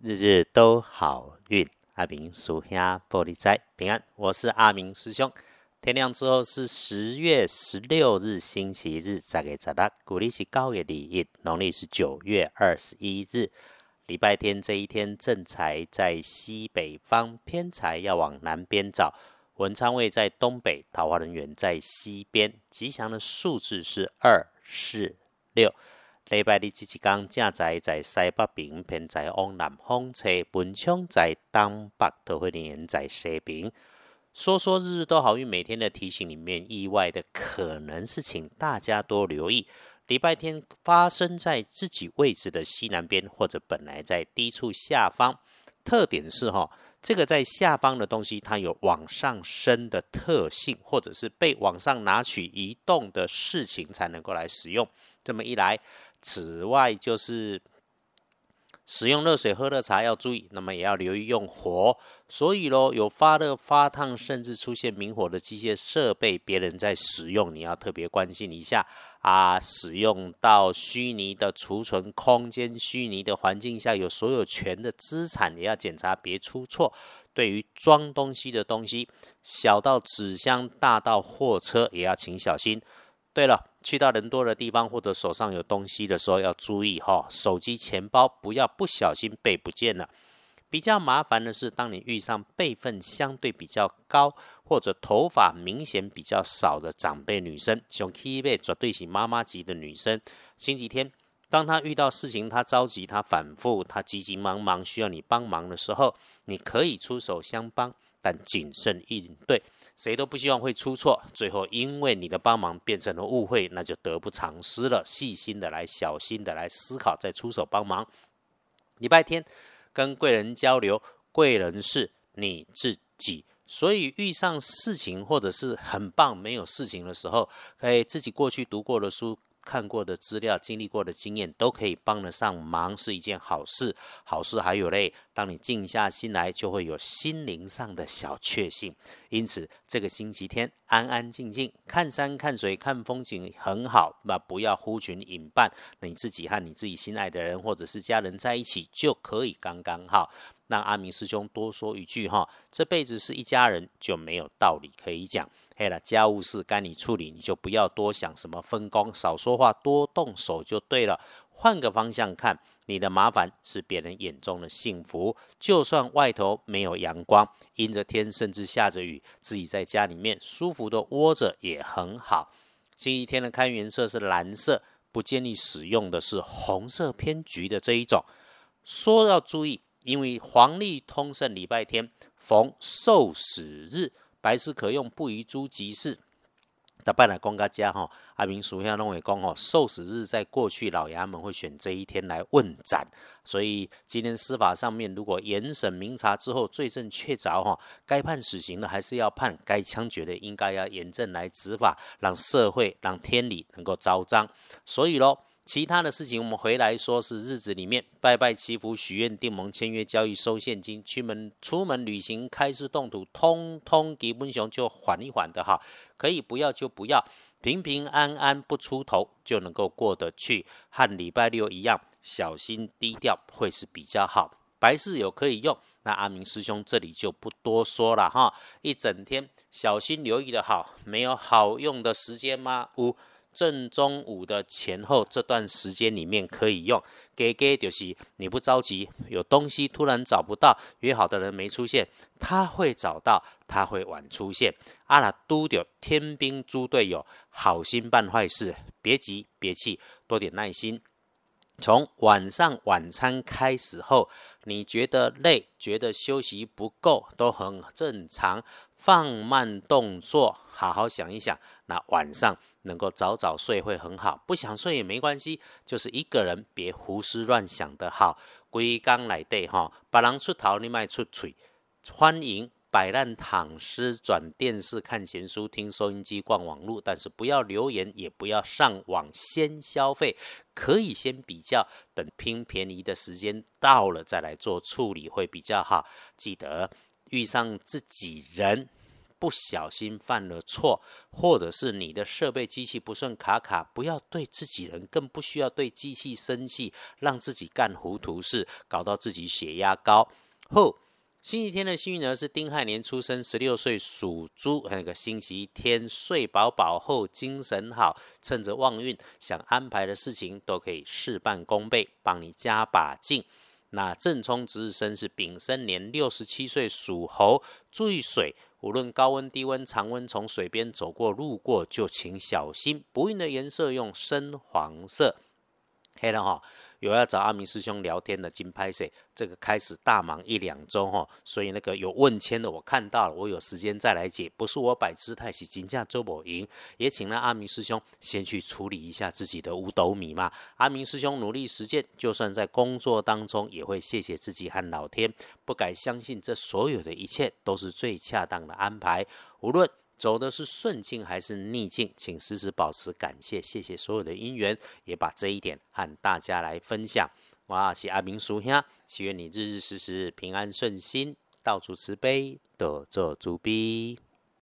日日都好运，阿明属下玻璃斋平安。我是阿明师兄。天亮之后是十月十六日星期日，再给早大古历是高月礼日，农历是九月二十一日，礼拜天这一天正财在西北方，偏财要往南边找。文昌位在东北，桃花人缘在西边。吉祥的数字是二、四、六。礼拜日，这一天正在在西北边，偏在往南方吹，文昌在东北，桃花人缘在西边。说说日日都好运，每天的提醒里面，意外的可能是请大家多留意。礼拜天发生在自己位置的西南边，或者本来在低处下方。特点是哈，这个在下方的东西，它有往上升的特性，或者是被往上拿取移动的事情才能够来使用。这么一来。此外，就是使用热水喝热茶要注意，那么也要留意用火。所以咯，有发热、发烫，甚至出现明火的机械设备，别人在使用，你要特别关心一下啊。使用到虚拟的储存空间、虚拟的环境下，有所有权的资产也要检查，别出错。对于装东西的东西，小到纸箱，大到货车，也要请小心。对了，去到人多的地方或者手上有东西的时候要注意哈，手机、钱包不要不小心被不见了。比较麻烦的是，当你遇上辈分相对比较高或者头发明显比较少的长辈女生，像 K 辈绝对是妈妈级的女生。星期天，当她遇到事情，她着急，她反复，她急急忙忙需要你帮忙的时候，你可以出手相帮，但谨慎应对。谁都不希望会出错，最后因为你的帮忙变成了误会，那就得不偿失了。细心的来，小心的来思考，再出手帮忙。礼拜天跟贵人交流，贵人是你自己，所以遇上事情或者是很棒没有事情的时候，可以自己过去读过的书。看过的资料、经历过的经验，都可以帮得上忙，是一件好事。好事还有嘞，当你静下心来，就会有心灵上的小确幸。因此，这个星期天安安静静看山看水看风景很好。那不要呼群引伴，你自己和你自己心爱的人或者是家人在一起就可以刚刚好。让阿明师兄多说一句哈，这辈子是一家人，就没有道理可以讲。嘿了，家务事该你处理，你就不要多想什么分工，少说话，多动手就对了。换个方向看，你的麻烦是别人眼中的幸福。就算外头没有阳光，阴着天，甚至下着雨，自己在家里面舒服的窝着也很好。星期天的开运色是蓝色，不建议使用的是红色偏橘的这一种。说要注意，因为黄历通胜礼拜天逢受死日。白事可用，不宜诸吉事。打败了公家家哈，阿明属下认为讲哦，受死日在过去老衙门会选这一天来问斩，所以今天司法上面如果严审明察之后罪证确凿哈，该判死刑的还是要判，该枪决的应该要严正来执法，让社会让天理能够昭彰。所以喽。其他的事情，我们回来说是日子里面拜拜祈福许愿订盟签约交易收现金出门出门旅行开市动土，通通吉本雄就缓一缓的哈，可以不要就不要，平平安安不出头就能够过得去，和礼拜六一样，小心低调会是比较好。白事有可以用，那阿明师兄这里就不多说了哈，一整天小心留意的好，没有好用的时间吗？五。正中午的前后这段时间里面可以用，给给就是你不着急，有东西突然找不到，约好的人没出现，他会找到，他会晚出现。阿拉都有天兵猪队友，好心办坏事，别急别气，多点耐心。从晚上晚餐开始后，你觉得累，觉得休息不够，都很正常。放慢动作，好好想一想，那晚上能够早早睡会很好。不想睡也没关系，就是一个人别胡思乱想的好。归刚来对哈，把人出头你卖出嘴。欢迎摆烂躺尸，转电视看闲书，听收音机逛网络，但是不要留言，也不要上网先消费，可以先比较，等拼便宜的时间到了再来做处理会比较好。记得。遇上自己人不小心犯了错，或者是你的设备机器不顺卡卡，不要对自己人，更不需要对机器生气，让自己干糊涂事，搞到自己血压高。后星期天的幸运儿是丁亥年出生，十六岁属猪，那个星期天睡饱饱后精神好，趁着旺运，想安排的事情都可以事半功倍，帮你加把劲。那正冲值日生是丙申年六十七岁属猴，注意水，无论高温低温常温，从水边走过路过就请小心。不运的颜色用深黄色，黑了哈。有要找阿明师兄聊天的金拍摄，这个开始大忙一两周哈，所以那个有问签的我看到了，我有时间再来解，不是我摆姿态是金价周某赢，也请了阿明师兄先去处理一下自己的五斗米嘛。阿明师兄努力实践，就算在工作当中也会谢谢自己和老天，不敢相信这所有的一切都是最恰当的安排，无论。走的是顺境还是逆境，请时时保持感谢，谢谢所有的因缘，也把这一点和大家来分享。哇，是阿明叔兄，祈愿你日日时时平安顺心，到处慈悲，得做主逼。